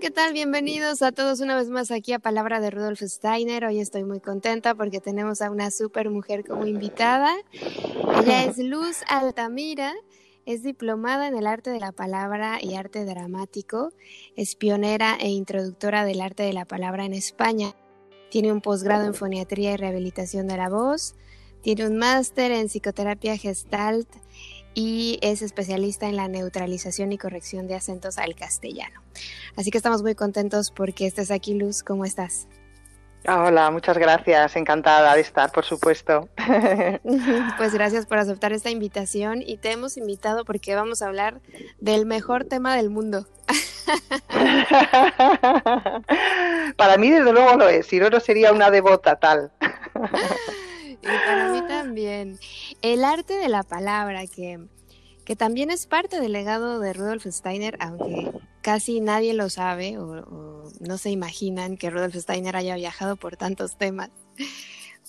¿Qué tal? Bienvenidos a todos una vez más aquí a Palabra de Rudolf Steiner. Hoy estoy muy contenta porque tenemos a una super mujer como invitada. Ella es Luz Altamira. Es diplomada en el arte de la palabra y arte dramático. Es pionera e introductora del arte de la palabra en España. Tiene un posgrado en foniatría y rehabilitación de la voz. Tiene un máster en psicoterapia gestalt y es especialista en la neutralización y corrección de acentos al castellano. Así que estamos muy contentos porque estés aquí, Luz. ¿Cómo estás? Hola, muchas gracias. Encantada de estar, por supuesto. Pues gracias por aceptar esta invitación y te hemos invitado porque vamos a hablar del mejor tema del mundo. Para mí, desde luego, lo es. Si no, no sería una devota tal. Y para mí también. El arte de la palabra, que, que también es parte del legado de Rudolf Steiner, aunque casi nadie lo sabe o, no se imaginan que Rudolf Steiner haya viajado por tantos temas.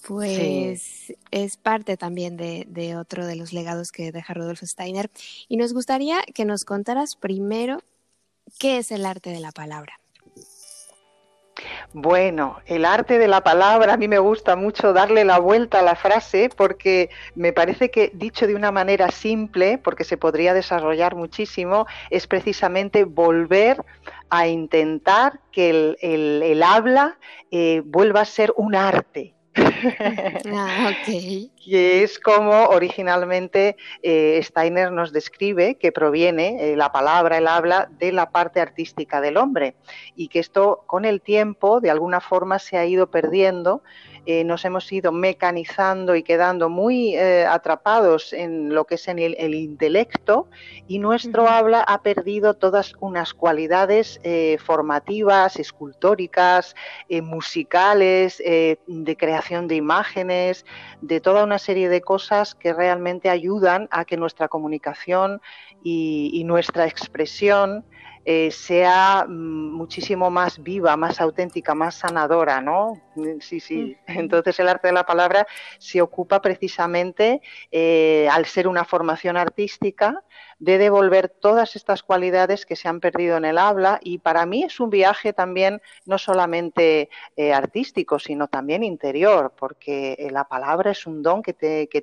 Pues es parte también de, de otro de los legados que deja Rudolf Steiner. Y nos gustaría que nos contaras primero qué es el arte de la palabra. Bueno, el arte de la palabra, a mí me gusta mucho darle la vuelta a la frase porque me parece que dicho de una manera simple, porque se podría desarrollar muchísimo, es precisamente volver a intentar que el, habla eh, vuelva a ser un arte, Ah, que es como originalmente eh, Steiner nos describe que proviene eh, la palabra, el habla, de la parte artística del hombre y que esto con el tiempo de alguna forma se ha ido perdiendo eh, nos hemos ido mecanizando y quedando muy eh, atrapados en lo que es en el, intelecto y nuestro habla ha perdido todas unas cualidades eh, formativas, escultóricas, musicales, de creación de imágenes, de toda una serie de cosas que realmente ayudan a que nuestra comunicación y nuestra expresión eh, sea mm, muchísimo más viva, más auténtica, más sanadora, ¿no? Mm, sí, sí. Entonces el arte de la palabra se ocupa precisamente, eh, al ser una formación artística, de devolver todas estas cualidades que se han perdido en el habla y para mí es un viaje también no solamente eh, artístico, sino también interior, porque la palabra es un don que,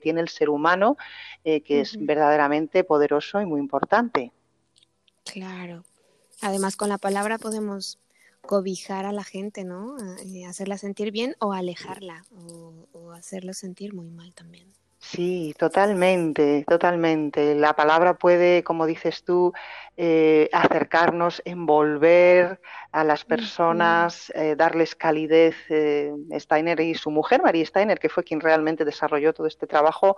tiene el ser humano que es verdaderamente poderoso y muy importante. Claro. Además, con la palabra podemos cobijar a la gente, ¿no? Eh, hacerla sentir bien o alejarla o, hacerla sentir muy mal también. Sí, totalmente, totalmente. La palabra puede, como dices tú, eh, acercarnos, envolver a las personas, eh, darles calidez. Steiner y su mujer, María Steiner, que fue quien realmente desarrolló todo este trabajo,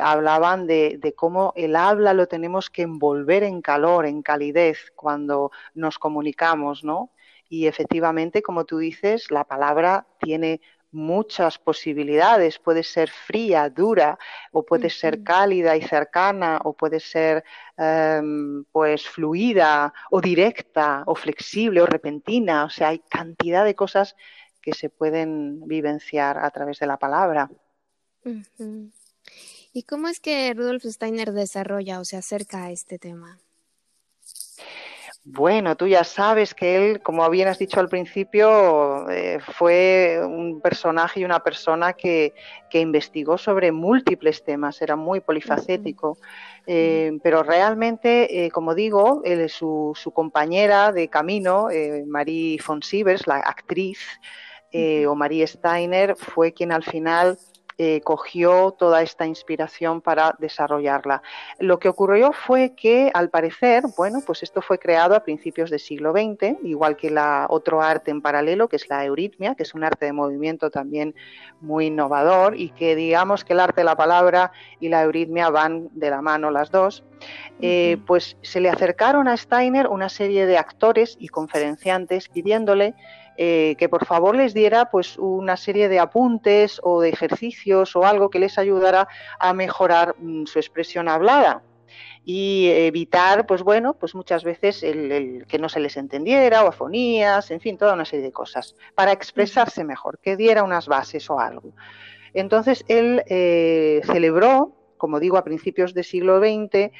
hablaban de, de, cómo el habla lo tenemos que envolver en calor, en calidez, cuando nos comunicamos, ¿no? Y efectivamente, como tú dices, la palabra tiene muchas posibilidades. Puede ser fría, dura, o puede ser cálida y cercana, o puede ser em, pues fluida, o directa, o flexible, o repentina. O sea, hay cantidad de cosas que se pueden vivenciar a través de la palabra. ¿Y cómo es que Rudolf Steiner desarrolla o se acerca a este tema? Bueno, tú ya sabes que él, como bien has dicho al principio, eh, fue un personaje y una persona que, investigó sobre múltiples temas, era muy polifacético, eh, pero realmente, eh, como digo, su, su, compañera de camino, Marie von Sievers, la actriz, o Marie Steiner, fue quien al final eh, cogió toda esta inspiración para desarrollarla. Lo que ocurrió fue que, al parecer, bueno, pues esto fue creado a principios del siglo XX, igual que la otro arte en paralelo, que es la euritmia, que es un arte de movimiento también muy innovador y que digamos que el arte de la palabra y la euritmia van de la mano las dos. Eh, pues se le acercaron a Steiner una serie de actores y conferenciantes pidiéndole eh, que por favor les diera pues una serie de apuntes o de ejercicios o algo que les ayudara a mejorar mm, su expresión hablada y evitar, pues bueno, pues muchas veces el, que no se les entendiera o afonías, en fin, toda una serie de cosas, para expresarse mejor, que diera unas bases o algo. Entonces él eh, celebró, como digo, a principios del siglo XX,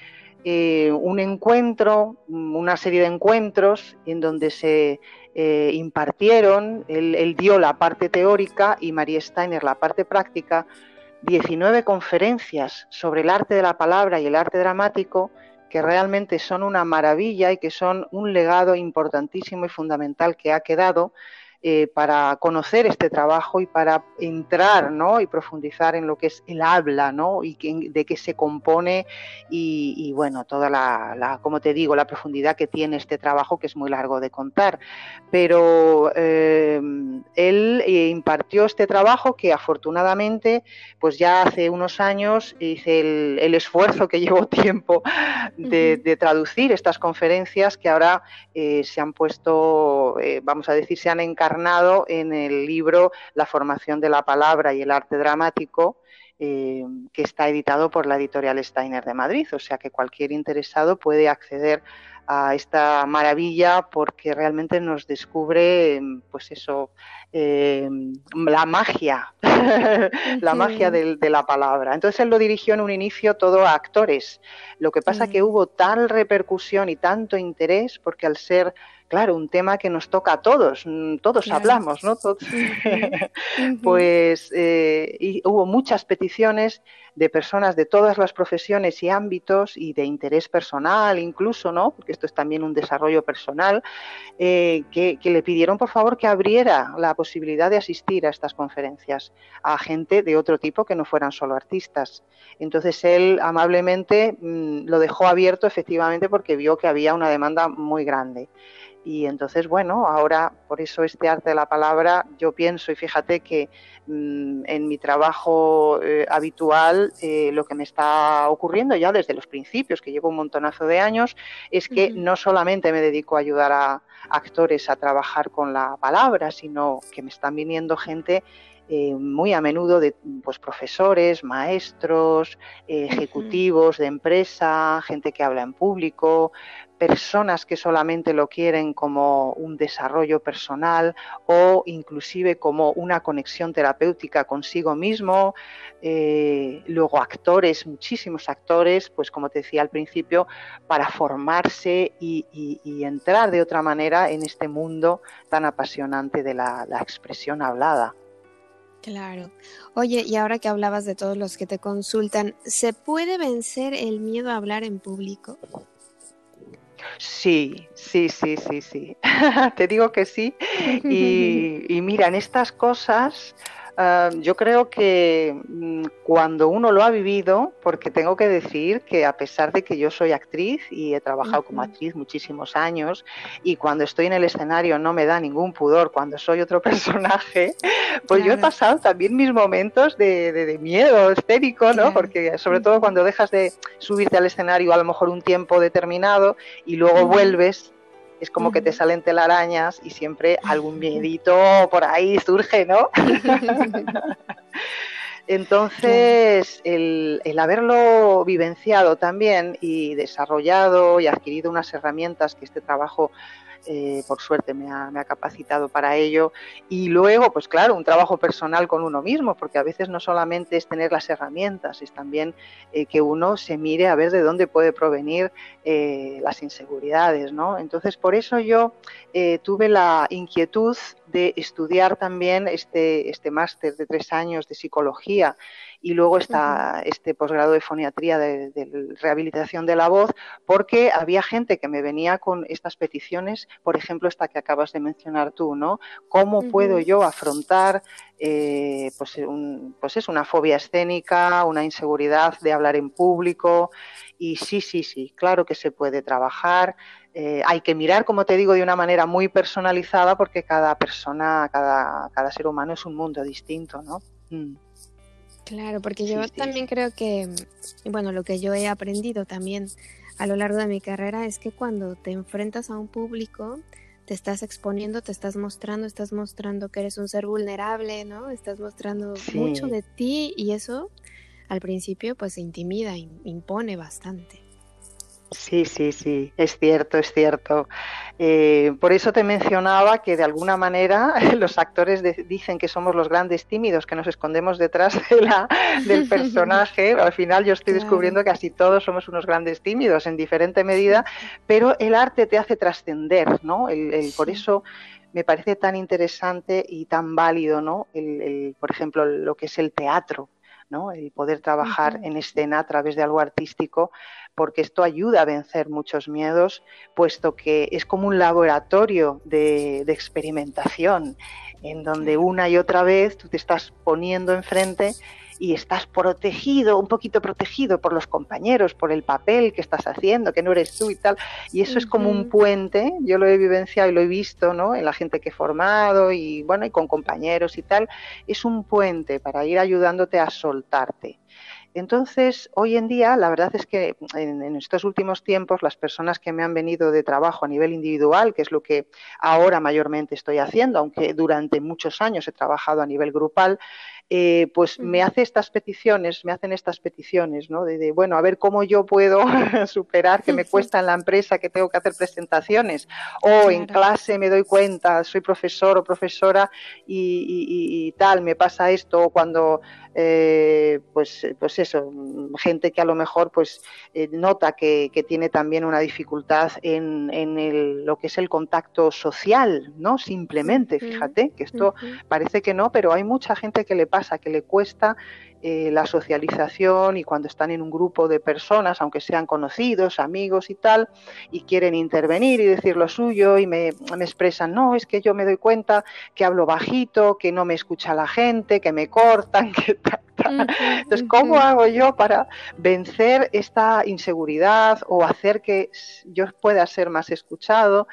eh, un encuentro, una serie de encuentros en donde se eh, impartieron, él, dio la parte teórica y María Steiner la parte práctica, 19 conferencias sobre el arte de la palabra y el arte dramático que realmente son una maravilla y que son un legado importantísimo y fundamental que ha quedado eh, para conocer este trabajo y para entrar ¿no? y profundizar en lo que es el habla ¿no? y de qué se compone y, bueno, toda la, como te digo, la profundidad que tiene este trabajo que es muy largo de contar. Pero eh, él eh, impartió este trabajo que afortunadamente pues ya hace unos años hice el, esfuerzo que llevó tiempo de, traducir estas conferencias que ahora se han puesto, vamos a decir, se han encargado en el libro La formación de la palabra y el arte dramático, eh, que está editado por la editorial Steiner de Madrid. O sea que cualquier interesado puede acceder a esta maravilla porque realmente nos descubre, pues eso, eh, la magia, la magia de, la palabra. Entonces él lo dirigió en un inicio todo a actores. Lo que pasa que hubo tal repercusión y tanto interés porque al ser claro, un tema que nos toca a todos, mm, todos hablamos, ¿no? pues eh, y hubo muchas peticiones de personas de todas las profesiones y ámbitos y de interés personal incluso, ¿no? Porque esto es también un desarrollo personal, eh, que, le pidieron por favor que abriera la posibilidad de asistir a estas conferencias a gente de otro tipo que no fueran solo artistas. Entonces él amablemente mm, lo dejó abierto efectivamente porque vio que había una demanda muy grande. Y entonces, bueno, ahora por eso este arte de la palabra, yo pienso y fíjate que mm, en mi trabajo eh, habitual eh, lo que me está ocurriendo ya desde los principios, que llevo un montonazo de años, es que no solamente me dedico a ayudar a actores a trabajar con la palabra, sino que me están viniendo gente eh, muy a menudo de pues, profesores, maestros, ejecutivos de empresa, gente que habla en público, personas que solamente lo quieren como un desarrollo personal o inclusive como una conexión terapéutica consigo mismo. Eh, luego actores, muchísimos actores, pues como te decía al principio, para formarse y, entrar de otra manera en este mundo tan apasionante de la, la expresión hablada. Claro. Oye, y ahora que hablabas de todos los que te consultan, ¿se puede vencer el miedo a hablar en público? Sí, sí, sí, sí, sí. Te digo que sí. Y, y mira, en estas cosas Ah, yo creo que mm, cuando uno lo ha vivido, porque tengo que decir que a pesar de que yo soy actriz y he trabajado como actriz muchísimos años y cuando estoy en el escenario no me da ningún pudor cuando soy otro personaje, pues yo he pasado también mis momentos de, miedo escénico, ¿no? Porque sobre todo cuando dejas de subirte al escenario a lo mejor un tiempo determinado y luego vuelves es como que te salen telarañas y siempre algún miedito por ahí surge, ¿no? Entonces, el, el, haberlo vivenciado también y desarrollado y adquirido unas herramientas que este trabajo eh, por suerte me ha, capacitado para ello. Y luego, pues claro, un trabajo personal con uno mismo, porque a veces no solamente es tener las herramientas, es también eh, que uno se mire a ver de dónde puede provenir eh, las inseguridades, ¿no? Entonces, por eso yo tuve la inquietud de estudiar también este, este máster de tres años de psicología y luego está este posgrado de foniatría de, rehabilitación de la voz, porque había gente que me venía con estas peticiones, por ejemplo, esta que acabas de mencionar tú, ¿no? ¿Cómo puedo yo afrontar eh, pues, pues es una fobia escénica, una inseguridad de hablar en público? Y sí, sí, sí, claro que se puede trabajar. Eh, hay que mirar, como te digo, de una manera muy personalizada porque cada persona, cada, cada ser humano es un mundo distinto, ¿no? Mm. Claro, porque yo también creo que, bueno, lo que yo he aprendido también a lo largo de mi carrera es que cuando te enfrentas a un público, te estás exponiendo, te estás mostrando, estás mostrando que eres un ser vulnerable, ¿no? Estás mostrando mucho de ti y eso al principio pues intimida, impone bastante. Sí, sí, sí, es cierto, es cierto. Eh, por eso te mencionaba que de alguna manera los actores dicen que somos los grandes tímidos, que nos escondemos detrás de la, del personaje. Al final yo estoy descubriendo que casi todos somos unos grandes tímidos en diferente medida, pero el arte te hace trascender, ¿no? El, por eso me parece tan interesante y tan válido, ¿no? El, por ejemplo, lo que es el teatro. ¿No? el poder trabajar en escena a través de algo artístico, porque esto ayuda a vencer muchos miedos, puesto que es como un laboratorio de, experimentación, en donde una y otra vez tú te estás poniendo enfrente y estás protegido, un poquito protegido por los compañeros, por el papel que estás haciendo, que no eres tú y tal. Y eso es como un puente, yo lo he vivenciado y lo he visto, ¿no? En la gente que he formado y bueno, y con compañeros y tal, es un puente para ir ayudándote a soltarte. Entonces, hoy en día, la verdad es que en, estos últimos tiempos, las personas que me han venido de trabajo a nivel individual, que es lo que ahora mayormente estoy haciendo, aunque durante muchos años he trabajado a nivel grupal, eh, pues me hace estas peticiones, me hacen estas peticiones, ¿no? De, bueno, a ver cómo yo puedo superar que me cuesta en la empresa que tengo que hacer presentaciones, o en clase me doy cuenta, soy profesor o profesora y, y tal, me pasa esto, o cuando eh, pues, pues eso, gente que a lo mejor pues eh, nota que, tiene también una dificultad en, lo que es el contacto social, ¿no? Simplemente, fíjate, que esto parece que no, pero hay mucha gente que le pasa, que le cuesta eh, la socialización y cuando están en un grupo de personas, aunque sean conocidos, amigos y tal, y quieren intervenir y decir lo suyo y me, expresan, no, es que yo me doy cuenta que hablo bajito, que no me escucha la gente, que me cortan, que tal. Entonces, ¿cómo hago yo para vencer esta inseguridad o hacer que yo pueda ser más escuchado?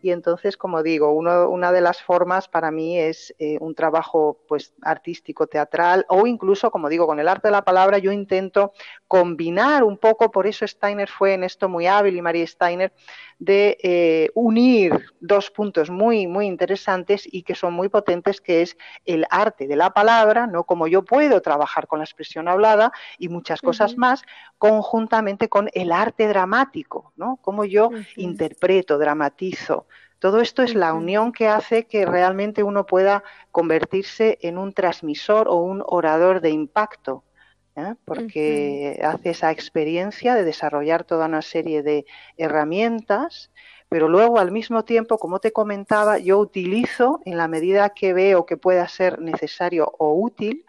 Y entonces, como digo, una de las formas para mí es eh, un trabajo pues, artístico, teatral, o incluso, como digo, con el arte de la palabra, yo intento combinar un poco, por eso Steiner fue en esto muy hábil y María Steiner, de eh, unir dos puntos muy, muy interesantes y que son muy potentes, que es el arte de la palabra, ¿no? Como yo puedo trabajar con la expresión hablada y muchas cosas más, conjuntamente con el arte dramático, ¿no? Como yo interpreto, dramatizo. Todo esto es la unión que hace que realmente uno pueda convertirse en un transmisor o un orador de impacto, ¿eh? porque hace esa experiencia de desarrollar toda una serie de herramientas, pero luego al mismo tiempo, como te comentaba, yo utilizo en la medida que veo que pueda ser necesario o útil,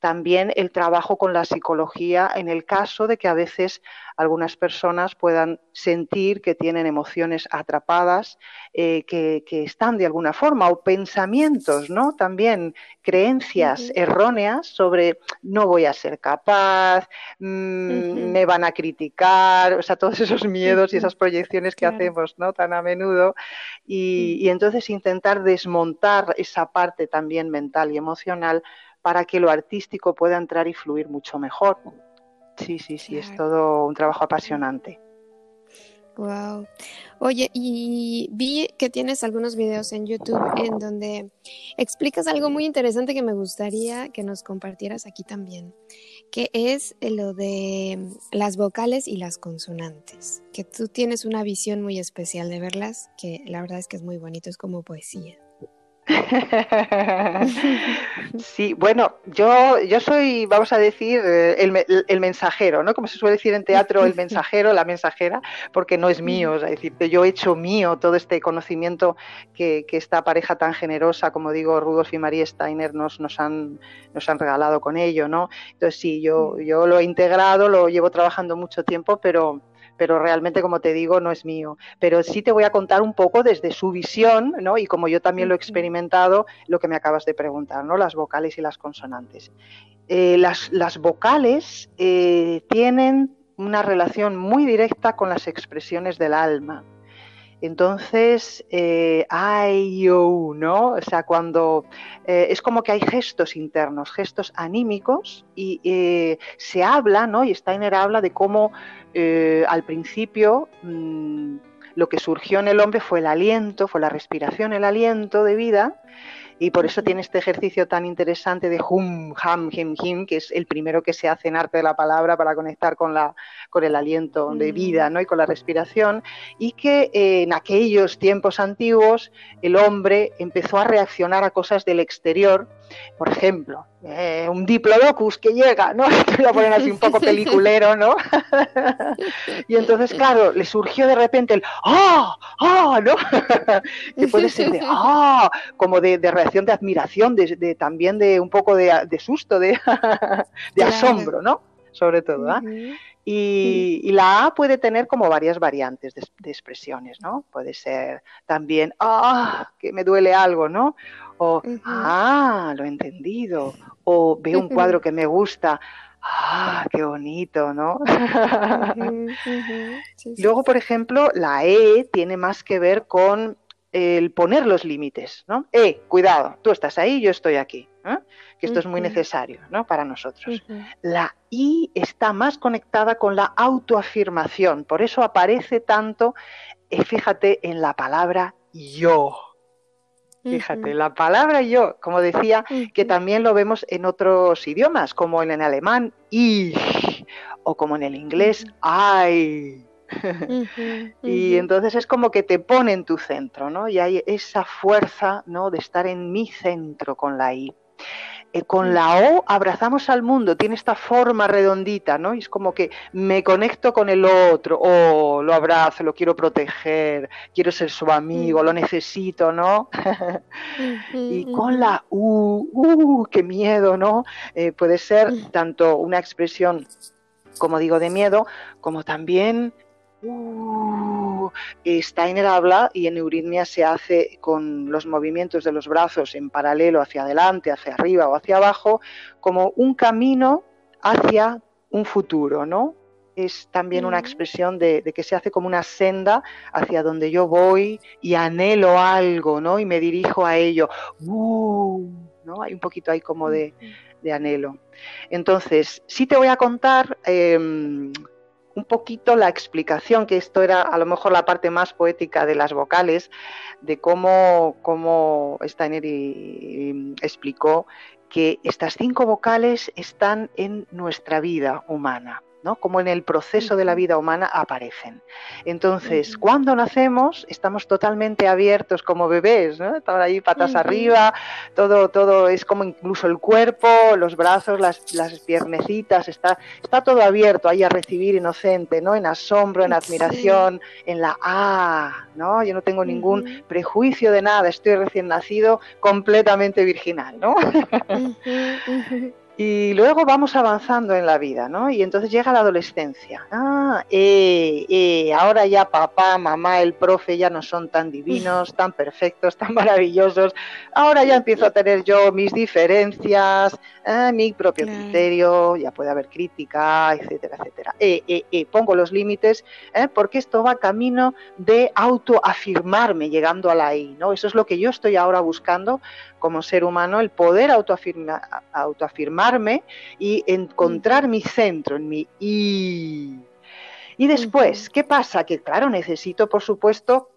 también el trabajo con la psicología en el caso de que a veces algunas personas puedan sentir que tienen emociones atrapadas, eh, que, están de alguna forma, o pensamientos, ¿no? También creencias erróneas sobre no voy a ser capaz, mm, me van a criticar, o sea, todos esos miedos y esas proyecciones que hacemos, ¿no? Tan a menudo. Y, y entonces intentar desmontar esa parte también mental y emocional para que lo artístico pueda entrar y fluir mucho mejor. Sí, sí, sí, es todo un trabajo apasionante. Wow. Oye, y vi que tienes algunos videos en YouTube en donde explicas algo muy interesante que me gustaría que nos compartieras aquí también, que es lo de las vocales y las consonantes, que tú tienes una visión muy especial de verlas, que la verdad es que es muy bonito, es como poesía. Sí, bueno, yo, yo soy, vamos a decir, eh, el, mensajero, ¿no? Como se suele decir en teatro, el mensajero, la mensajera, porque no es mío, es decir, yo he hecho mío todo este conocimiento que, esta pareja tan generosa, como digo, Rudolf y María Steiner nos, nos, han, nos han regalado con ello, ¿no? Entonces sí, yo, yo lo he integrado, lo llevo trabajando mucho tiempo, pero pero realmente, como te digo, no es mío. Pero sí te voy a contar un poco desde su visión, ¿no? Y como yo también lo he experimentado, lo que me acabas de preguntar, ¿no? Las vocales y las consonantes. Eh, las, las, vocales eh, tienen una relación muy directa con las expresiones del alma. Entonces, eh, hay ¿no? O sea, cuando eh, es como que hay gestos internos, gestos anímicos, y eh, se habla, ¿no? Y Steiner habla de cómo al principio mm, lo que surgió en el hombre fue el aliento, fue la respiración, el aliento de vida, y por eso tiene este ejercicio tan interesante de hum, ham, him, him, que es el primero que se hace en arte de la palabra para conectar con, la, con el aliento de vida ¿no? y con la respiración, y que eh, en aquellos tiempos antiguos el hombre empezó a reaccionar a cosas del exterior, por ejemplo, eh, un diplodocus que llega, ¿no? Te a poner así un poco peliculero, ¿no? y entonces, claro, le surgió de repente el ¡ah! ¡ah! ¿no? que puede ser de ¡ah! como de, reacción de admiración, de, también de un poco de, susto, de, asombro, ¿no? Sobre todo, ¿ah? Y, la A puede tener como varias variantes de, expresiones, ¿no? Puede ser también, ¡ah! que me duele algo, ¿no? O, ¡ah! Lo he entendido. O veo un cuadro que me gusta. ¡Ah, qué bonito, ¿no? Luego, por ejemplo, la E tiene más que ver con el poner los límites, ¿no? Eh, cuidado, tú estás ahí, yo estoy aquí. ¿eh? Que esto es muy necesario, ¿no? Para nosotros. La I está más conectada con la autoafirmación, por eso aparece tanto, eh, fíjate, en la palabra yo. Fíjate, la palabra yo, como decía, que también lo vemos en otros idiomas, como en el alemán ich, o como en el inglés I. y entonces es como que te pone en tu centro, ¿no? Y hay esa fuerza, ¿no? De estar en mi centro con la I. Eh, con la O abrazamos al mundo, tiene esta forma redondita, ¿no? Y es como que me conecto con el otro, oh, lo abrazo, lo quiero proteger, quiero ser su amigo, lo necesito, ¿no? y con la U, uh, qué miedo, ¿no? Eh, puede ser tanto una expresión, como digo, de miedo, como también Uh, Steiner habla y en euritmia se hace con los movimientos de los brazos en paralelo hacia adelante, hacia arriba o hacia abajo, como un camino hacia un futuro, ¿no? Es también una expresión de, que se hace como una senda hacia donde yo voy y anhelo algo, ¿no? Y me dirijo a ello. Uh, ¿no? Hay un poquito ahí como de, anhelo. Entonces, sí te voy a contar em, un poquito la explicación, que esto era a lo mejor la parte más poética de las vocales, de cómo, cómo Steiner explicó que estas cinco vocales están en nuestra vida humana. ¿No? como en el proceso de la vida humana aparecen. Entonces, cuando nacemos, estamos totalmente abiertos como bebés, ¿no? Estamos ahí patas arriba, todo, todo es como incluso el cuerpo, los brazos, las, las piernecitas, está, está todo abierto ahí a recibir inocente, ¿no? En asombro, en admiración, en la ah, ¿no? Yo no tengo ningún prejuicio de nada, estoy recién nacido, completamente virginal, ¿no? Y luego vamos avanzando en la vida, ¿no? Y entonces llega la adolescencia. Ah, eh, eh, ahora ya papá, mamá, el profe ya no son tan divinos, tan perfectos, tan maravillosos. Ahora ya empiezo a tener yo mis diferencias, eh, mi propio criterio, ya puede haber crítica, etcétera, etcétera. Eh, pongo los límites porque esto va camino de autoafirmarme llegando a la I, ¿no? Eso es lo que yo estoy ahora buscando como ser humano, el poder autoafirmarme y encontrar mi centro, en mi y. Y después, ¿qué pasa? Que claro, necesito, por supuesto,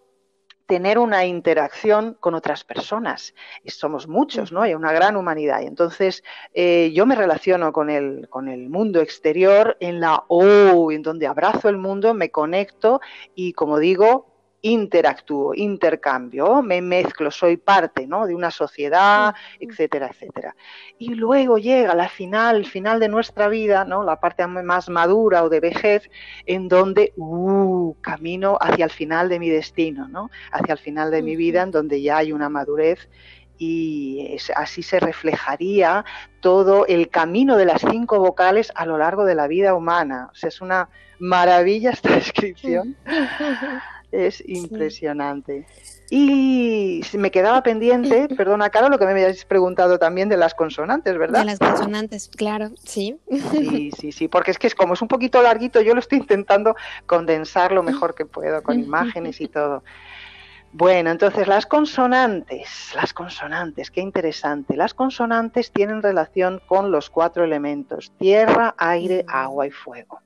tener una interacción con otras personas. Somos muchos, ¿no? Hay una gran humanidad. Y entonces eh, yo me relaciono con el, con el mundo exterior en la O, en donde abrazo el mundo, me conecto y, como digo, interactúo, intercambio, me mezclo, soy parte ¿no? de una sociedad, etcétera, etcétera. Y luego llega la final, final de nuestra vida, ¿no? la parte más madura o de vejez, en donde uh, camino hacia el final de mi destino, ¿no? hacia el final de mi vida, en donde ya hay una madurez y así se reflejaría todo el camino de las cinco vocales a lo largo de la vida humana. O sea, es una maravilla esta descripción. Es impresionante. Y me quedaba pendiente, perdona, Caro, lo que me habías preguntado también de las consonantes, ¿verdad? De las consonantes, claro, sí. Sí, sí, sí, porque es que es como es un poquito larguito, yo lo estoy intentando condensar lo mejor que puedo, con imágenes y todo. Bueno, entonces las consonantes, las consonantes, qué interesante. Las consonantes tienen relación con los cuatro elementos, tierra, aire, agua y fuego.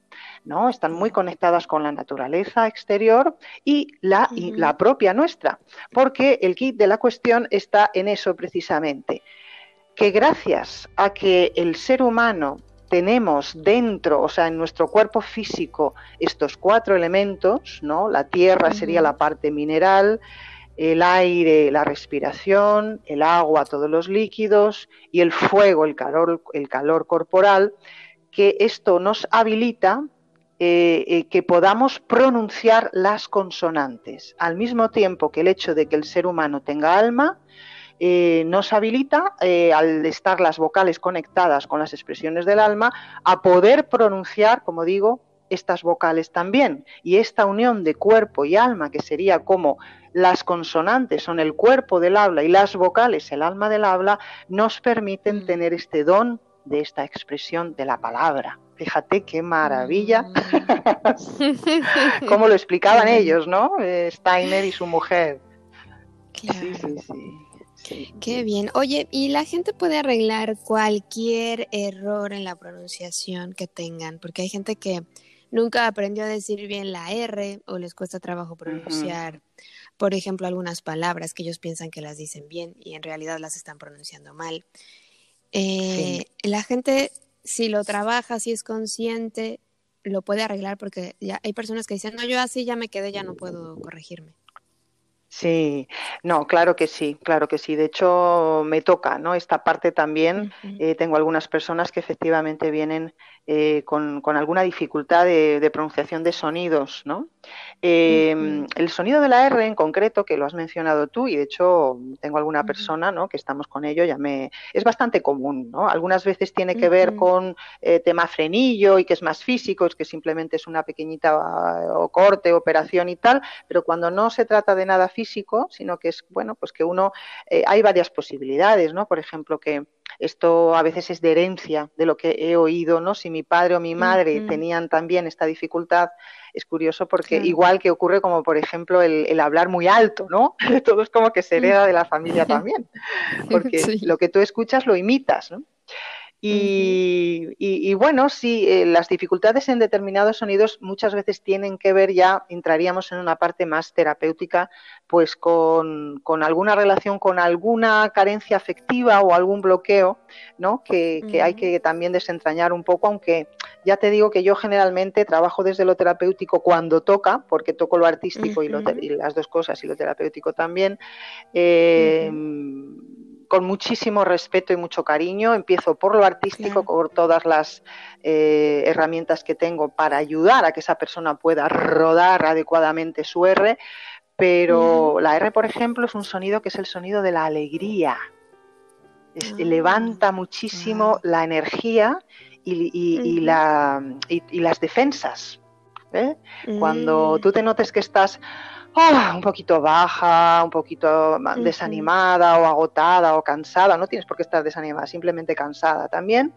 ¿No? Están muy conectadas con la naturaleza exterior y la, y la propia nuestra, porque el kit de la cuestión está en eso precisamente, que gracias a que el ser humano tenemos dentro, o sea, en nuestro cuerpo físico, estos cuatro elementos, ¿no? La tierra sería la parte mineral, el aire, la respiración, el agua, todos los líquidos y el fuego, el calor, el calor corporal, que esto nos habilita eh, eh, que podamos pronunciar las consonantes, al mismo tiempo que el hecho de que el ser humano tenga alma, eh, nos habilita, al estar las vocales conectadas con las expresiones del alma, a poder pronunciar, como digo, estas vocales también. Y esta unión de cuerpo y alma, que sería como las consonantes son el cuerpo del habla y las vocales el alma del habla, nos permiten mm. tener este don de esta expresión de la palabra. Fíjate qué maravilla. Mm. Cómo lo explicaban ellos, ¿no? Eh, Steiner y su mujer. Sí, sí, sí. Qué bien. Oye, ¿y la gente puede arreglar cualquier error en la pronunciación que tengan? Porque hay gente que nunca aprendió a decir bien la R o les cuesta trabajo pronunciar por ejemplo, algunas palabras que ellos piensan que las dicen bien y en realidad las están pronunciando mal. Eh, la gente, si lo trabaja, si es consciente, lo puede arreglar porque ya hay personas que dicen, no, yo así ya me quedé, ya no puedo corregirme. Sí, no, claro que sí, claro que sí. De hecho, me toca, ¿no? Esta parte también. Eh, tengo algunas personas que efectivamente vienen eh, con, alguna dificultad de, pronunciación de sonidos, ¿no? Em, el sonido de la R en concreto, que lo has mencionado tú, y de hecho tengo alguna persona, ¿no? Que estamos con ello, ya me es bastante común, ¿no? Algunas veces tiene que ver con eh, tema frenillo y que es más físico, es que simplemente es una pequeñita o corte, operación y tal, pero cuando no se trata de nada físico, sino que es bueno, pues que uno eh, hay varias posibilidades, ¿no? Por ejemplo que esto a veces es de herencia, de lo que he oído, ¿no? Si mi padre o mi madre tenían también esta dificultad, es curioso porque igual que ocurre como, por ejemplo, el, hablar muy alto, ¿no? Todo es como que se hereda de la familia también, porque lo que tú escuchas lo imitas, ¿no? Y, bueno, sí, eh, las dificultades en determinados sonidos muchas veces tienen que ver ya, entraríamos en una parte más terapéutica, pues con, alguna relación con alguna carencia afectiva o algún bloqueo, ¿no? Que, hay que también desentrañar un poco, aunque ya te digo que yo generalmente trabajo desde lo terapéutico cuando toca, porque toco lo artístico y, las dos cosas y lo terapéutico también. Eh, con muchísimo respeto y mucho cariño. Empiezo por lo artístico, por todas las eh, herramientas que tengo para ayudar a que esa persona pueda rodar adecuadamente su R. Pero la R, por ejemplo, es un sonido que es el sonido de la alegría. Ah, levanta muchísimo la energía y, la, y las defensas. ¿eh? Cuando mm. tú te notes que estás Ah, un poquito baja, un poquito desanimada o agotada o cansada, no tienes por qué estar desanimada, simplemente cansada también.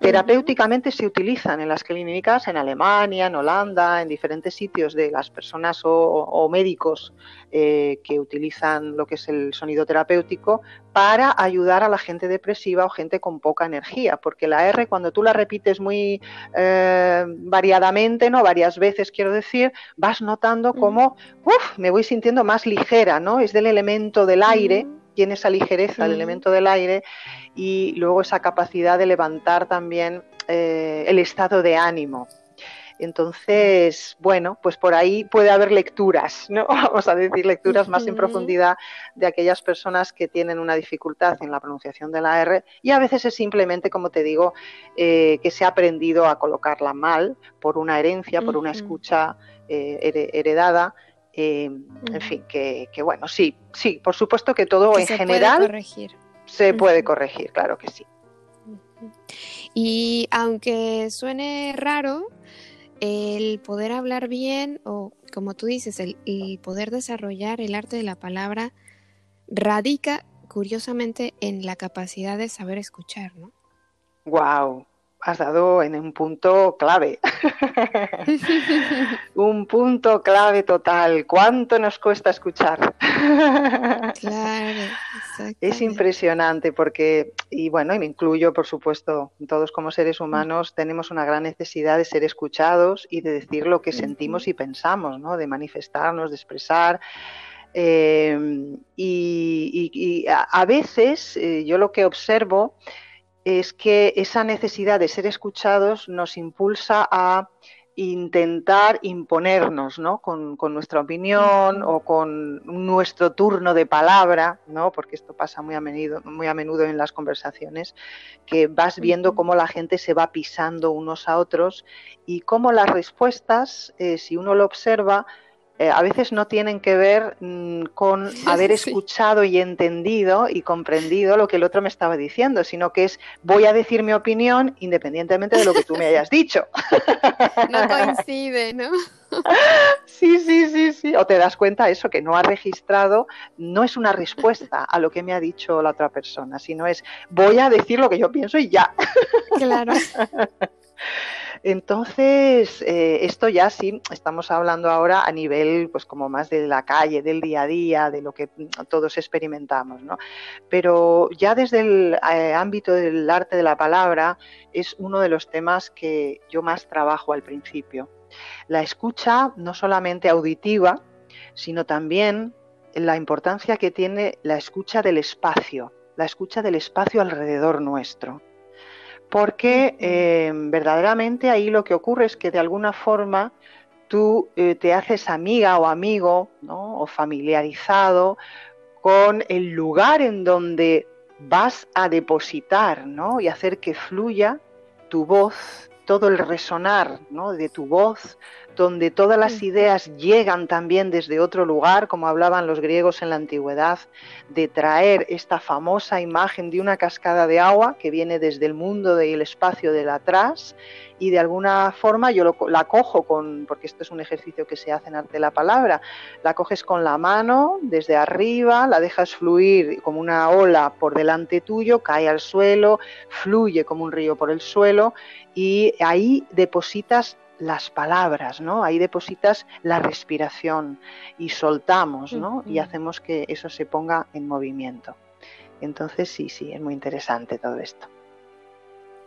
Terapéuticamente se utilizan en las clínicas en Alemania, en Holanda, en diferentes sitios de las personas o, médicos eh, que utilizan lo que es el sonido terapéutico para ayudar a la gente depresiva o gente con poca energía, porque la R cuando tú la repites muy eh, variadamente, no varias veces quiero decir, vas notando como, uff, me voy sintiendo más ligera, ¿no? Es del elemento del aire tiene esa ligereza, el elemento del aire, y luego esa capacidad de levantar también eh, el estado de ánimo. Entonces, bueno, pues por ahí puede haber lecturas, ¿no? Vamos a decir lecturas más en profundidad de aquellas personas que tienen una dificultad en la pronunciación de la R y a veces es simplemente, como te digo, eh, que se ha aprendido a colocarla mal por una herencia, por una escucha eh, heredada Em, en fin, que, bueno, sí, sí, por supuesto que todo en se general puede corregir. se puede corregir, claro que sí. Y aunque suene raro, el poder hablar bien o como tú dices, el, el, poder desarrollar el arte de la palabra radica curiosamente en la capacidad de saber escuchar, ¿no? Wow, has dado en un punto clave. un punto clave total. ¿Cuánto nos cuesta escuchar? Claro, es impresionante porque, y bueno, y me incluyo, por supuesto, todos como seres humanos tenemos una gran necesidad de ser escuchados y de decir lo que sentimos y pensamos, ¿no? De manifestarnos, de expresar. Em, y, a, veces eh, yo lo que observo es que esa necesidad de ser escuchados nos impulsa a intentar imponernos ¿no? con, nuestra opinión o con nuestro turno de palabra, ¿no? porque esto pasa muy a, menudo, muy a menudo en las conversaciones, que vas viendo cómo la gente se va pisando unos a otros y cómo las respuestas, eh, si uno lo observa, eh, a veces no tienen que ver mm, con haber escuchado y entendido y comprendido lo que el otro me estaba diciendo, sino que es voy a decir mi opinión independientemente de lo que tú me hayas dicho. No coincide, ¿no? Sí, sí, sí, sí. O te das cuenta eso, que no ha registrado, no es una respuesta a lo que me ha dicho la otra persona, sino es voy a decir lo que yo pienso y ya. Claro. Entonces, eh, esto ya sí, estamos hablando ahora a nivel, pues como más de la calle, del día a día, de lo que todos experimentamos, ¿no? Pero ya desde el eh, ámbito del arte de la palabra es uno de los temas que yo más trabajo al principio. La escucha no solamente auditiva, sino también la importancia que tiene la escucha del espacio, la escucha del espacio alrededor nuestro porque eh, verdaderamente ahí lo que ocurre es que de alguna forma tú eh, te haces amiga o amigo o familiarizado con el lugar en donde vas a depositar y hacer que fluya tu voz, todo el resonar de tu voz, donde todas las ideas llegan también desde otro lugar, como hablaban los griegos en la antigüedad, de traer esta famosa imagen de una cascada de agua que viene desde el mundo del espacio del atrás y de alguna forma yo la cojo con, porque esto es un ejercicio que se hace en arte de la palabra, la coges con la mano desde arriba, la dejas fluir como una ola por delante tuyo, cae al suelo, fluye como un río por el suelo y ahí depositas las palabras, ¿no? Ahí depositas la respiración y soltamos, ¿no? Y hacemos que eso se ponga en movimiento. Entonces sí, sí, es muy interesante todo esto.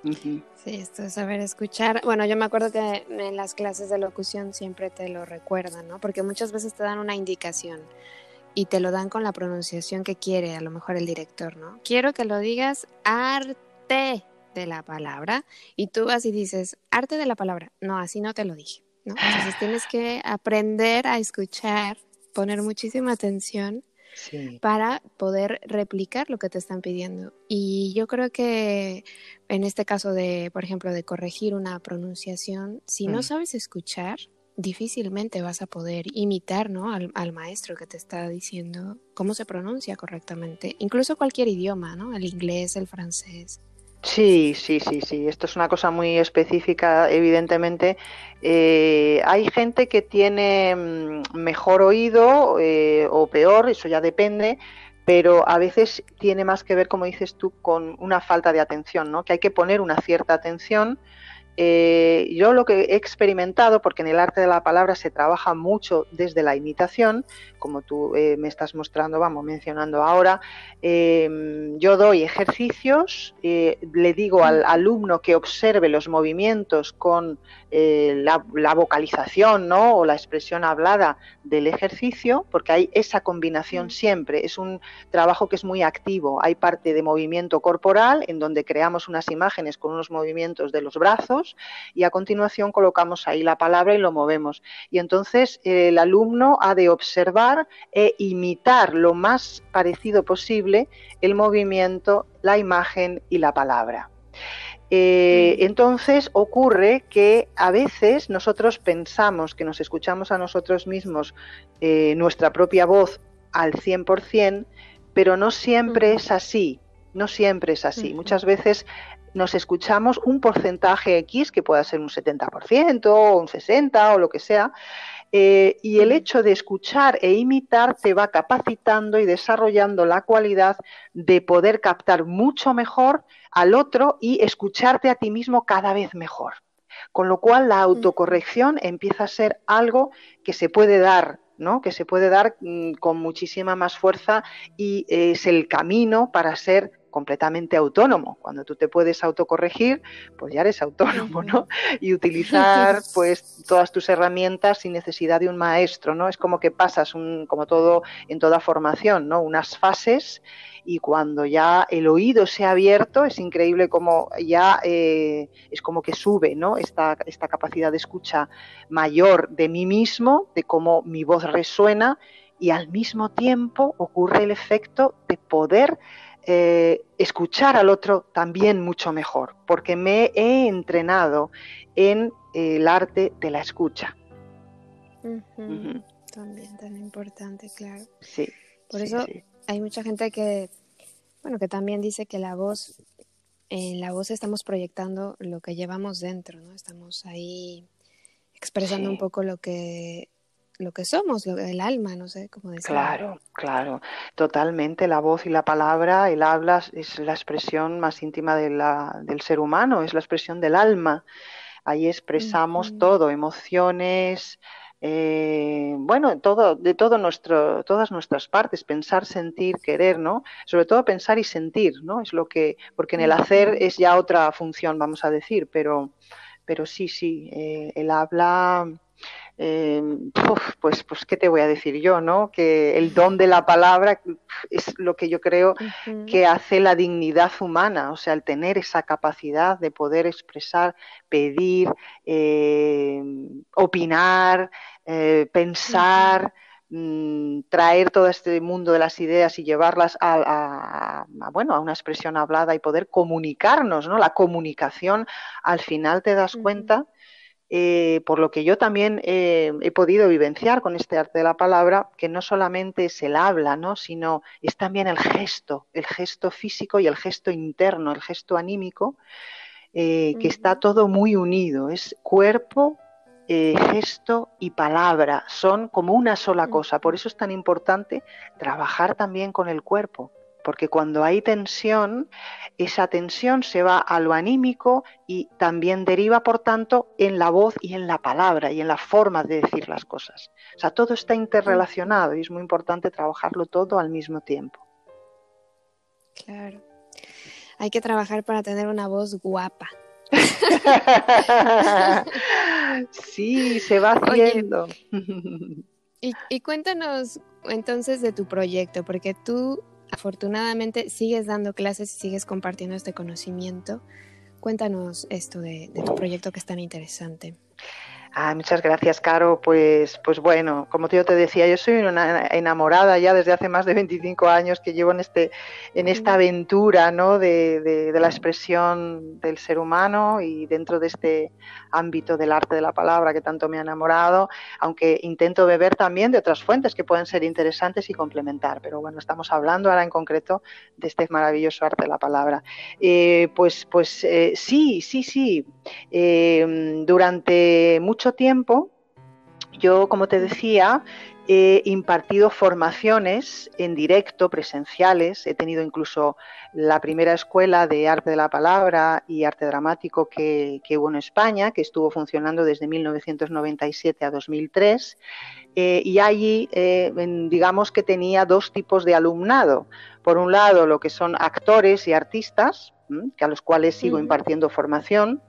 Sí, esto es saber escuchar. Bueno, yo me acuerdo que en las clases de locución siempre te lo recuerdan, ¿no? Porque muchas veces te dan una indicación y te lo dan con la pronunciación que quiere, a lo mejor el director, ¿no? Quiero que lo digas arte de la palabra y tú vas y dices, arte de la palabra. No, así no te lo dije, ¿no? Entonces tienes que aprender a escuchar, poner muchísima atención para poder replicar lo que te están pidiendo. Y yo creo que en este caso de, por ejemplo, de corregir una pronunciación, si no mm. sabes escuchar, difícilmente vas a poder imitar ¿no? al, al, maestro que te está diciendo cómo se pronuncia correctamente. Incluso cualquier idioma, ¿no? El inglés, el francés. Sí, sí, sí, sí. Esto es una cosa muy específica, evidentemente. Eh, hay gente que tiene mm, mejor oído eh, o peor, eso ya depende, pero a veces tiene más que ver, como dices tú, con una falta de atención, ¿no? Que hay que poner una cierta atención eh, yo lo que he experimentado, porque en el arte de la palabra se trabaja mucho desde la imitación, como tú eh, me estás mostrando, vamos, mencionando ahora, em, yo doy ejercicios, eh, le digo al alumno que observe los movimientos con la, la, vocalización ¿no? o la expresión hablada del ejercicio, porque hay esa combinación siempre, es un trabajo que es muy activo, hay parte de movimiento corporal en donde creamos unas imágenes con unos movimientos de los brazos, y a continuación colocamos ahí la palabra y lo movemos. Y entonces eh, el alumno ha de observar e imitar lo más parecido posible el movimiento, la imagen y la palabra. Eh, mm. entonces ocurre que a veces nosotros pensamos que nos escuchamos a nosotros mismos eh, nuestra propia voz al 100%, pero no siempre es así. No siempre es así. Muchas veces nos escuchamos un porcentaje X, que pueda ser un 70% o un 60% o lo que sea, eh, y el hecho de escuchar e imitar te va capacitando y desarrollando la cualidad de poder captar mucho mejor al otro y escucharte a ti mismo cada vez mejor. Con lo cual la autocorrección empieza a ser algo que se puede dar ¿no? que se puede dar mm, con muchísima más fuerza y es el camino para ser completamente autónomo. Cuando tú te puedes autocorregir, pues ya eres autónomo, ¿no? Y utilizar pues todas tus herramientas sin necesidad de un maestro, ¿no? Es como que pasas un, como todo en toda formación, ¿no? Unas fases y cuando ya el oído se ha abierto es increíble como ya eh, es como que sube ¿no? esta, esta capacidad de escucha mayor de mí mismo, de cómo mi voz resuena y al mismo tiempo ocurre el efecto de poder eh, escuchar al otro también mucho mejor, porque me he entrenado en el arte de la escucha. También tan importante, claro. Sí. Por eso hay mucha gente que, bueno, que también dice que la voz, en la voz estamos proyectando lo que llevamos dentro, ¿no? Estamos ahí expresando un poco lo que lo que somos, lo, el alma, no sé cómo decirlo. Claro, claro, totalmente. La voz y la palabra, el habla es la expresión más íntima de la, del ser humano, es la expresión del alma. Ahí expresamos todo, emociones, eh, bueno, todo, de todo nuestro, todas nuestras partes, pensar, sentir, querer, ¿no? Sobre todo pensar y sentir, ¿no? Es lo que, porque en el hacer es ya otra función, vamos a decir, pero, pero sí, sí, eh, el habla eh, pues, pues, ¿qué te voy a decir yo, no? Que el don de la palabra es lo que yo creo que hace la dignidad humana, o sea, el tener esa capacidad de poder expresar, pedir, eh, opinar, eh, pensar. Mm, traer todo este mundo de las ideas y llevarlas a, bueno a una expresión hablada y poder comunicarnos no la comunicación al final te das cuenta eh, por lo que yo también eh, he podido vivenciar con este arte de la palabra, que no solamente es el habla, ¿no? sino es también el gesto, el gesto físico y el gesto interno, el gesto anímico, eh, que está todo muy unido, es cuerpo, gesto y palabra, son como una sola cosa, por eso es tan importante trabajar también con el cuerpo porque cuando hay tensión, esa tensión se va a lo anímico y también deriva, por tanto, en la voz y en la palabra y en la forma de decir las cosas. O sea, todo está interrelacionado y es muy importante trabajarlo todo al mismo tiempo. Claro. Hay que trabajar para tener una voz guapa. sí, se va haciendo. y, y cuéntanos entonces de tu proyecto, porque tú afortunadamente sigues dando clases y sigues compartiendo este conocimiento. Cuéntanos esto de, tu proyecto que es tan interesante. Ah, muchas gracias, Caro. Pues, pues bueno, como yo te decía, yo soy una enamorada ya desde hace más de 25 años que llevo en, este, en esta aventura ¿no? de, de, la expresión del ser humano y dentro de este ámbito del arte de la palabra que tanto me ha enamorado, aunque intento beber también de otras fuentes que pueden ser interesantes y complementar. Pero bueno, estamos hablando ahora en concreto de este maravilloso arte de la palabra. Eh, pues, pues eh, sí, sí, sí. Eh, durante mucho tiempo, yo, como te decía, he impartido formaciones en directo, presenciales. He tenido incluso la primera escuela de arte de la palabra y arte dramático que, hubo en España, que estuvo funcionando desde 1997 a 2003. Eh, y allí, eh, digamos que tenía dos tipos de alumnado. Por un lado, lo que son actores y artistas, que a los cuales sigo impartiendo formación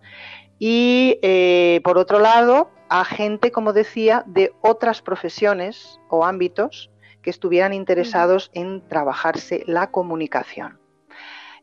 y eh, por otro lado a gente, como decía, de otras profesiones o ámbitos que estuvieran interesados en trabajarse la comunicación.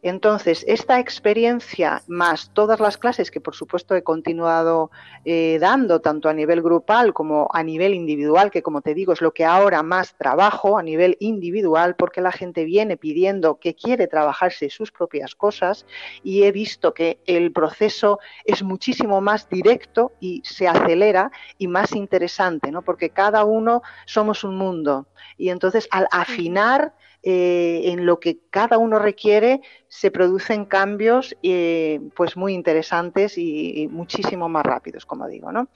Entonces, esta experiencia más todas las clases que por supuesto he continuado eh, dando, tanto a nivel grupal como a nivel individual, que como te digo es lo que ahora más trabajo a nivel individual, porque la gente viene pidiendo que quiere trabajarse sus propias cosas y he visto que el proceso es muchísimo más directo y se acelera y más interesante, ¿no? porque cada uno somos un mundo. Y entonces al afinar eh, en lo que cada uno requiere, se producen cambios eh, pues muy interesantes y, muchísimo más rápidos, como digo. ¿no?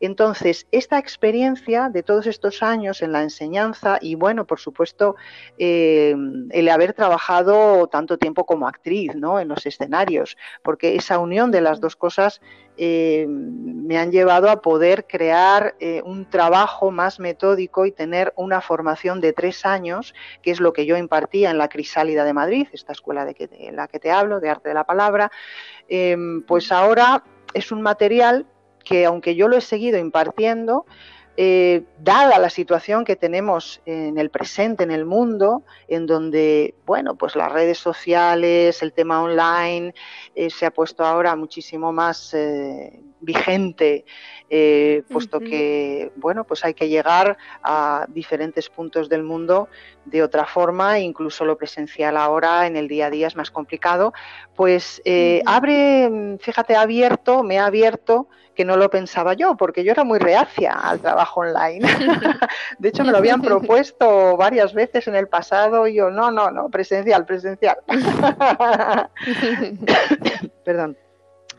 Entonces, esta experiencia de todos estos años en la enseñanza y, bueno, por supuesto, eh, el haber trabajado tanto tiempo como actriz en los escenarios, porque esa unión de las dos cosas eh, me han llevado a poder crear un trabajo más metódico y tener una formación de tres años, que es lo que yo impartía en la Crisálida de Madrid, esta escuela de que en la que te hablo, de arte de la palabra, em, pues ahora es un material que aunque yo lo he seguido impartiendo, eh, dada la situación que tenemos en el presente, en el mundo, en donde, bueno, pues las redes sociales, el tema online eh, se ha puesto ahora muchísimo más eh, vigente, puesto que, bueno, pues hay que llegar a diferentes puntos del mundo de otra forma, incluso lo presencial ahora en el día a día es más complicado, pues abre, fíjate, ha abierto, me ha abierto que no lo pensaba yo, porque yo era muy reacia al trabajo online. de hecho, me lo habían propuesto varias veces en el pasado y yo, no, no, no, presencial, presencial. Perdón.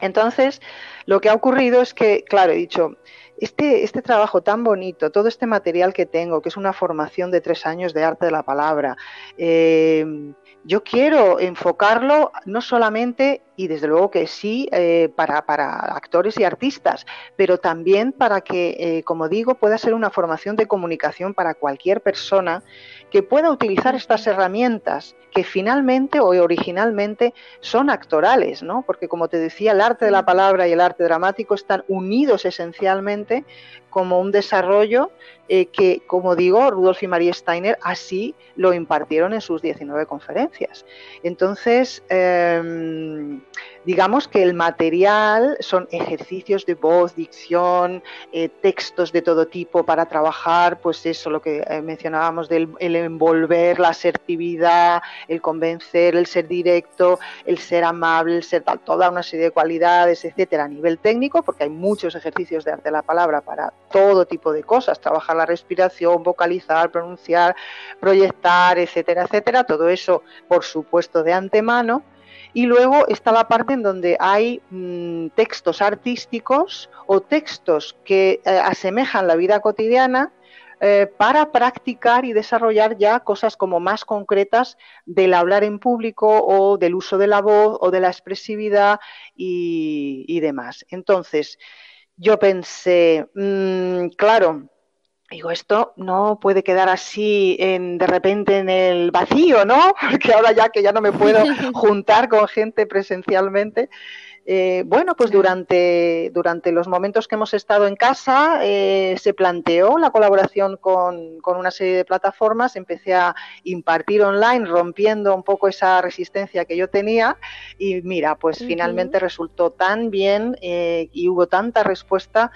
Entonces, lo que ha ocurrido es que, claro, he dicho, este, este trabajo tan bonito, todo este material que tengo, que es una formación de tres años de arte de la palabra, eh, yo quiero enfocarlo no solamente, y desde luego que sí, eh, para, actores y artistas, pero también para que, eh, como digo, pueda ser una formación de comunicación para cualquier persona que pueda utilizar estas herramientas que finalmente o originalmente son actorales, ¿no? Porque como te decía, el arte de la palabra y el arte dramático están unidos esencialmente como un desarrollo eh, que, como digo, Rudolf y Marie Steiner así lo impartieron en sus 19 conferencias. Entonces, em, digamos que el material son ejercicios de voz, dicción, eh, textos de todo tipo para trabajar, pues eso, lo que eh, mencionábamos del el envolver, la asertividad, el convencer, el ser directo, el ser amable, el ser tal, toda una serie de cualidades, etcétera, a nivel técnico, porque hay muchos ejercicios de arte de la palabra para todo tipo de cosas, trabajar la respiración, vocalizar, pronunciar, proyectar, etcétera, etcétera, todo eso, por supuesto, de antemano. Y luego está la parte en donde hay mm, textos artísticos o textos que eh, asemejan la vida cotidiana eh, para practicar y desarrollar ya cosas como más concretas del hablar en público o del uso de la voz o de la expresividad y demás. Entonces, yo pensé, mm, claro, digo, esto no puede quedar así en, de repente en el vacío, ¿no? Porque ahora ya que ya no me puedo juntar con gente presencialmente, eh, bueno, pues durante, durante los momentos que hemos estado en casa eh, se planteó la colaboración con, una serie de plataformas, empecé a impartir online rompiendo un poco esa resistencia que yo tenía. Y mira, pues finalmente resultó tan bien eh, y hubo tanta respuesta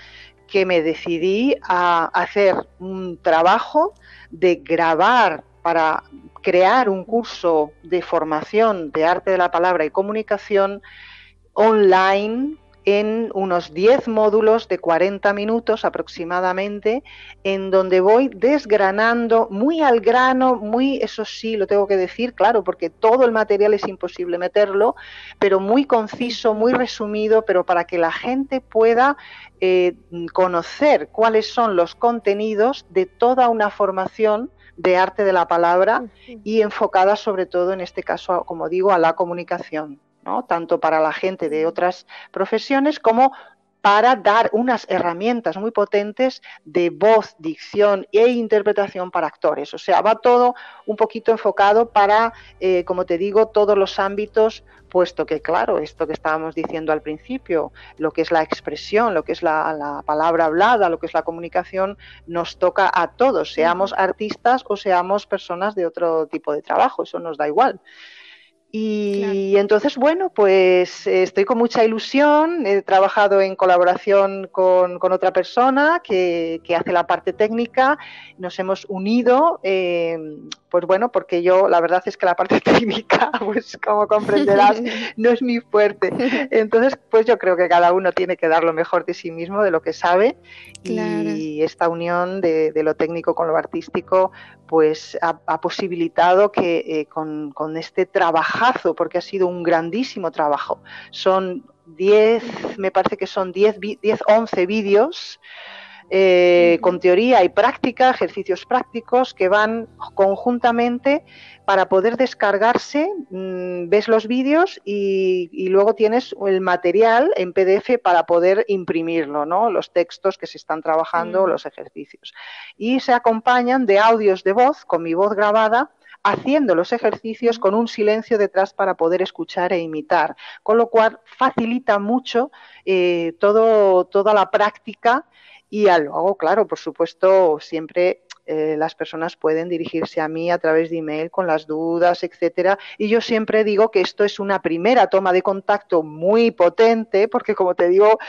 que me decidí a hacer un trabajo de grabar para crear un curso de formación de arte de la palabra y comunicación online en unos 10 módulos de 40 minutos aproximadamente, en donde voy desgranando muy al grano, muy, eso sí, lo tengo que decir, claro, porque todo el material es imposible meterlo, pero muy conciso, muy resumido, pero para que la gente pueda eh, conocer cuáles son los contenidos de toda una formación de arte de la palabra y enfocada sobre todo en este caso, como digo, a la comunicación tanto para la gente de otras profesiones como para dar unas herramientas muy potentes de voz, dicción e interpretación para actores. O sea, va todo un poquito enfocado para, eh, como te digo, todos los ámbitos, puesto que, claro, esto que estábamos diciendo al principio, lo que es la expresión, lo que es la, la palabra hablada, lo que es la comunicación, nos toca a todos, seamos artistas o seamos personas de otro tipo de trabajo, eso nos da igual. Y entonces, bueno, pues estoy con mucha ilusión. He trabajado en colaboración con, otra persona que, hace la parte técnica. Nos hemos unido, eh, pues bueno, porque yo la verdad es que la parte técnica, pues como comprenderás, no es mi fuerte. Entonces, pues yo creo que cada uno tiene que dar lo mejor de sí mismo, de lo que sabe. Y esta unión de, lo técnico con lo artístico, pues ha, posibilitado que eh, con, con este trabajazo porque ha sido un grandísimo trabajo. Son 10, me parece que son 10, 10 11 vídeos eh, con teoría y práctica, ejercicios prácticos que van conjuntamente para poder descargarse, mm, ves los vídeos y, luego tienes el material en PDF para poder imprimirlo, ¿no? Los textos que se están trabajando, los ejercicios. Y se acompañan de audios de voz, con mi voz grabada, haciendo los ejercicios con un silencio detrás para poder escuchar e imitar, con lo cual facilita mucho eh, todo, toda la práctica y luego, claro, por supuesto, siempre eh, las personas pueden dirigirse a mí a través de email con las dudas, etcétera. Y yo siempre digo que esto es una primera toma de contacto muy potente, porque como te digo,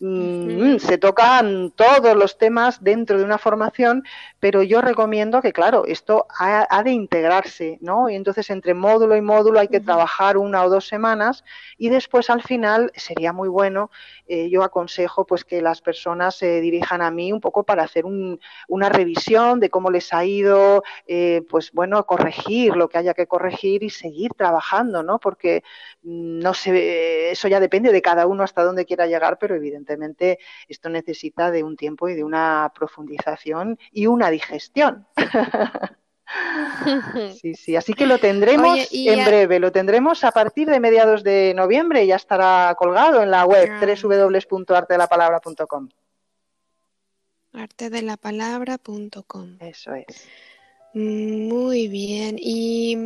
mm, se tocan todos los temas dentro de una formación, pero yo recomiendo que, claro, esto ha, de integrarse, ¿no? Y entonces entre módulo y módulo hay que trabajar una o dos semanas y después al final sería muy bueno, eh, yo aconsejo pues que las personas se dirijan a mí un poco para hacer una revisión de cómo les ha ido, eh, pues bueno, corregir lo que haya que corregir y seguir trabajando, ¿no? Porque mm, no sé, eso ya depende de cada uno hasta dónde quiera llegar, pero evidentemente esto necesita de un tiempo y de una profundización y una digestión. Sí, sí, así que lo tendremos en breve, lo tendremos a partir de mediados de noviembre, ya estará colgado en la web ah. www.artedelapalabra.com artedelapalabra.com. Eso es. Muy bien. Y,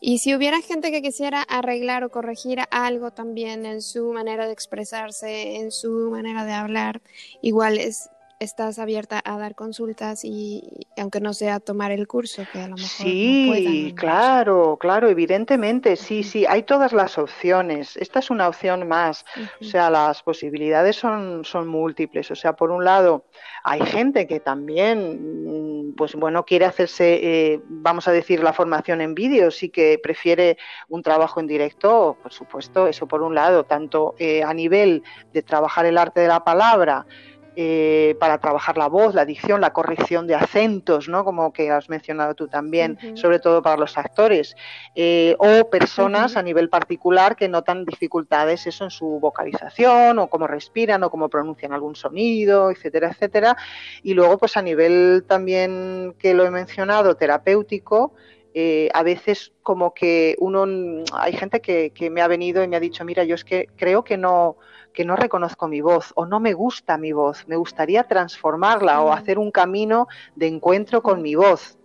y, si hubiera gente que quisiera arreglar o corregir algo también en su manera de expresarse, en su manera de hablar, igual es, estás abierta a dar consultas y aunque no sea tomar el curso, que a lo mejor Sí, claro, claro, evidentemente, sí, sí, hay todas las opciones. Esta es una opción más. O sea, las posibilidades son, son múltiples. O sea, por un lado, hay gente que también, mm, pues bueno, quiere hacerse, eh, vamos a decir, la formación en vídeo, sí que prefiere un trabajo en directo, por supuesto, eso por un lado, tanto eh, a nivel de trabajar el arte de la palabra, eh, para trabajar la voz, la dicción, la corrección de acentos, ¿no? Como que has mencionado tú también, sobre todo para los actores, eh, o personas a nivel particular que notan dificultades eso en su vocalización, o cómo respiran, o cómo pronuncian algún sonido, etcétera, etcétera. Y luego, pues a nivel también que lo he mencionado, terapéutico, eh, a veces como que uno, hay gente que, que, me ha venido y me ha dicho, mira, yo es que creo que no, que no reconozco mi voz o no me gusta mi voz, me gustaría transformarla o hacer un camino de encuentro con mi voz.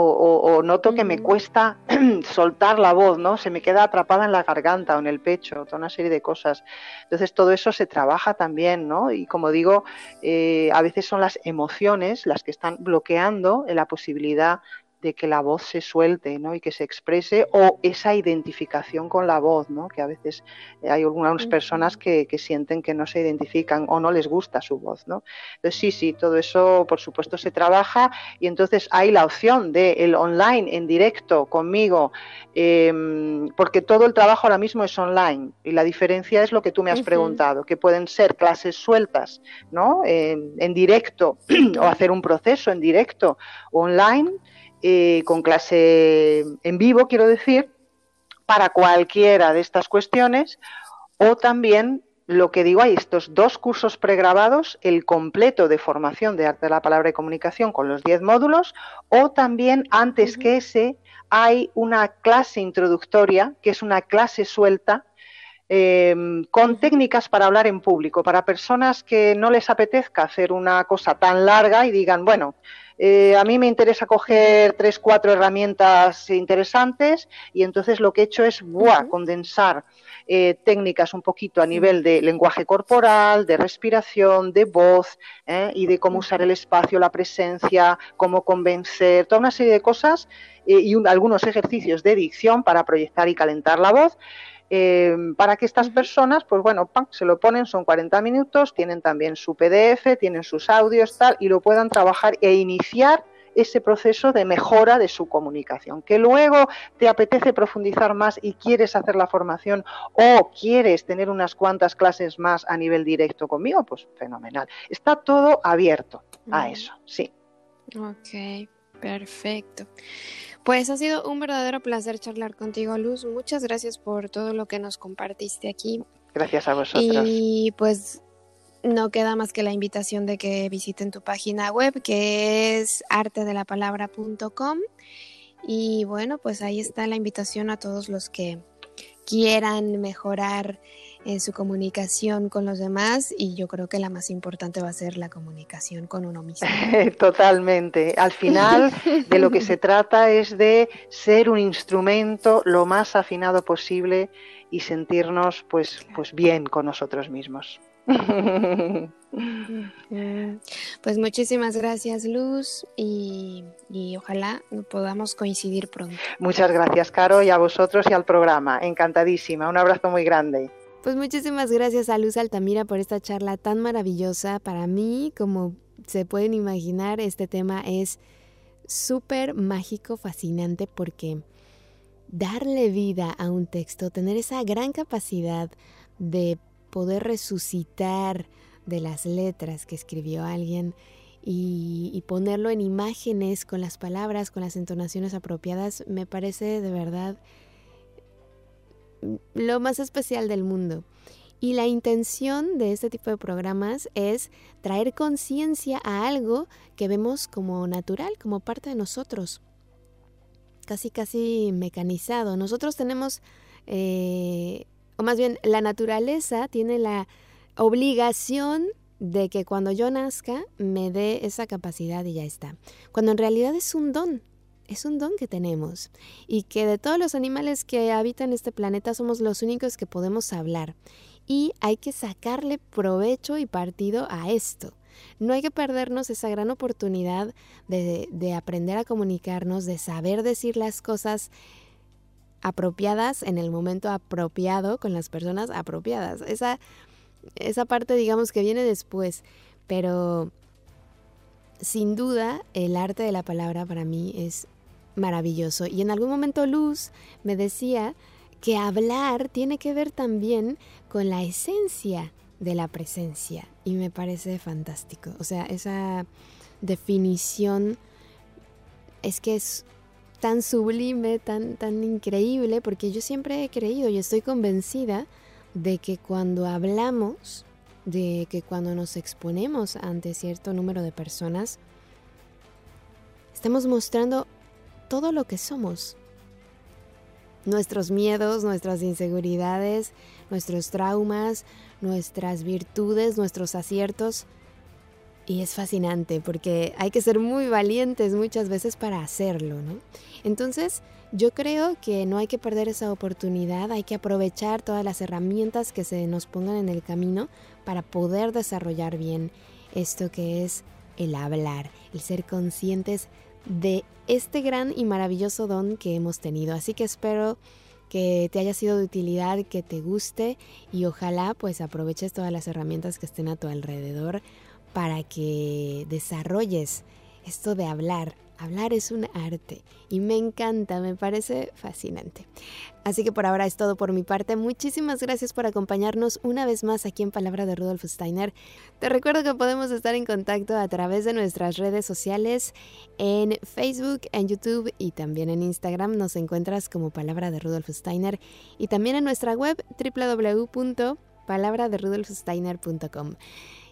O, noto que me cuesta soltar la voz, ¿no? Se me queda atrapada en la garganta o en el pecho, toda una serie de cosas. Entonces todo eso se trabaja también, ¿no? Y como digo, eh, a veces son las emociones las que están bloqueando la posibilidad de que la voz se suelte ¿no? y que se exprese o esa identificación con la voz, ¿no? que a veces hay algunas personas que, sienten que no se identifican o no les gusta su voz. ¿no? Entonces sí, sí, todo eso por supuesto se trabaja y entonces hay la opción de el online en directo conmigo, em, porque todo el trabajo ahora mismo es online y la diferencia es lo que tú me has preguntado, que pueden ser clases sueltas ¿no? en directo o hacer un proceso en directo o online eh, con clase en vivo, quiero decir, para cualquiera de estas cuestiones, o también lo que digo, hay estos dos cursos pregrabados, el completo de formación de arte de la palabra y comunicación con los 10 módulos, o también antes que ese hay una clase introductoria, que es una clase suelta, em, con técnicas para hablar en público, para personas que no les apetezca hacer una cosa tan larga y digan, bueno, eh, a mí me interesa coger tres, cuatro herramientas interesantes y entonces lo que he hecho es condensar eh, técnicas un poquito a nivel de lenguaje corporal, de respiración, de voz ¿eh? y de cómo usar el espacio, la presencia, cómo convencer, toda una serie de cosas y algunos ejercicios de dicción para proyectar y calentar la voz. Em, para que estas personas, pues bueno, se lo ponen, son 40 minutos, tienen también su PDF, tienen sus audios, tal, y lo puedan trabajar e iniciar ese proceso de mejora de su comunicación. Que luego te apetece profundizar más y quieres hacer la formación o quieres tener unas cuantas clases más a nivel directo conmigo, pues fenomenal. Está todo abierto a eso, sí. Ok, perfecto. Pues ha sido un verdadero placer charlar contigo, Luz. Muchas gracias por todo lo que nos compartiste aquí. Gracias a vosotros. Y pues no queda más que la invitación de que visiten tu página web, que es artedelapalabra.com. Y bueno, pues ahí está la invitación a todos los que quieran mejorar en su comunicación con los demás y yo creo que la más importante va a ser la comunicación con uno mismo. Totalmente. Al final de lo que se trata es de ser un instrumento lo más afinado posible y sentirnos pues, pues bien con nosotros mismos. Pues muchísimas gracias Luz y, y, ojalá podamos coincidir pronto. Muchas gracias Caro y a vosotros y al programa. Encantadísima. Un abrazo muy grande. Pues muchísimas gracias a Luz Altamira por esta charla tan maravillosa. Para mí, como se pueden imaginar, este tema es súper mágico, fascinante, porque darle vida a un texto, tener esa gran capacidad de poder resucitar de las letras que escribió alguien y, y, ponerlo en imágenes con las palabras, con las entonaciones apropiadas, me parece de verdad lo más especial del mundo. Y la intención de este tipo de programas es traer conciencia a algo que vemos como natural, como parte de nosotros, casi casi mecanizado. Nosotros tenemos, eh, o más bien la naturaleza tiene la obligación de que cuando yo nazca me dé esa capacidad y ya está. Cuando en realidad es un don, es un don que tenemos y que de todos los animales que habitan este planeta somos los únicos que podemos hablar y hay que sacarle provecho y partido a esto. No hay que perdernos esa gran oportunidad de, de aprender a comunicarnos, de saber decir las cosas apropiadas en el momento apropiado con las personas apropiadas. Esa, esa parte digamos que viene después, pero sin duda el arte de la palabra para mí es maravilloso. Y en algún momento Luz me decía que hablar tiene que ver también con la esencia de la presencia. Y me parece fantástico. O sea, esa definición es que es tan sublime, tan, tan increíble, porque yo siempre he creído y estoy convencida de que cuando hablamos, de que cuando nos exponemos ante cierto número de personas, estamos mostrando todo lo que somos. Nuestros miedos, nuestras inseguridades, nuestros traumas, nuestras virtudes, nuestros aciertos. Y es fascinante porque hay que ser muy valientes muchas veces para hacerlo, ¿no? Entonces, yo creo que no hay que perder esa oportunidad, hay que aprovechar todas las herramientas que se nos pongan en el camino para poder desarrollar bien esto que es el hablar, el ser conscientes de este gran y maravilloso don que hemos tenido. Así que espero que te haya sido de utilidad, que te guste y ojalá pues aproveches todas las herramientas que estén a tu alrededor para que desarrolles esto de hablar, Hablar es un arte y me encanta, me parece fascinante. Así que por ahora es todo por mi parte. Muchísimas gracias por acompañarnos una vez más aquí en Palabra de Rudolf Steiner. Te recuerdo que podemos estar en contacto a través de nuestras redes sociales en Facebook, en YouTube y también en Instagram. Nos encuentras como Palabra de Rudolf Steiner y también en nuestra web www.palabraderudolfsteiner.com.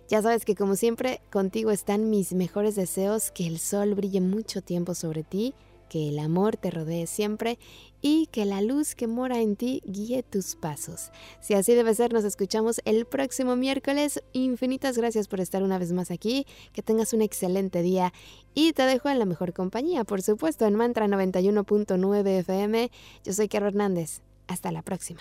Ya sabes que como siempre contigo están mis mejores deseos, que el sol brille mucho tiempo sobre ti, que el amor te rodee siempre y que la luz que mora en ti guíe tus pasos. Si así debe ser, nos escuchamos el próximo miércoles. Infinitas gracias por estar una vez más aquí, que tengas un excelente día y te dejo en la mejor compañía, por supuesto, en Mantra 91.9 FM. Yo soy Caro Hernández. Hasta la próxima.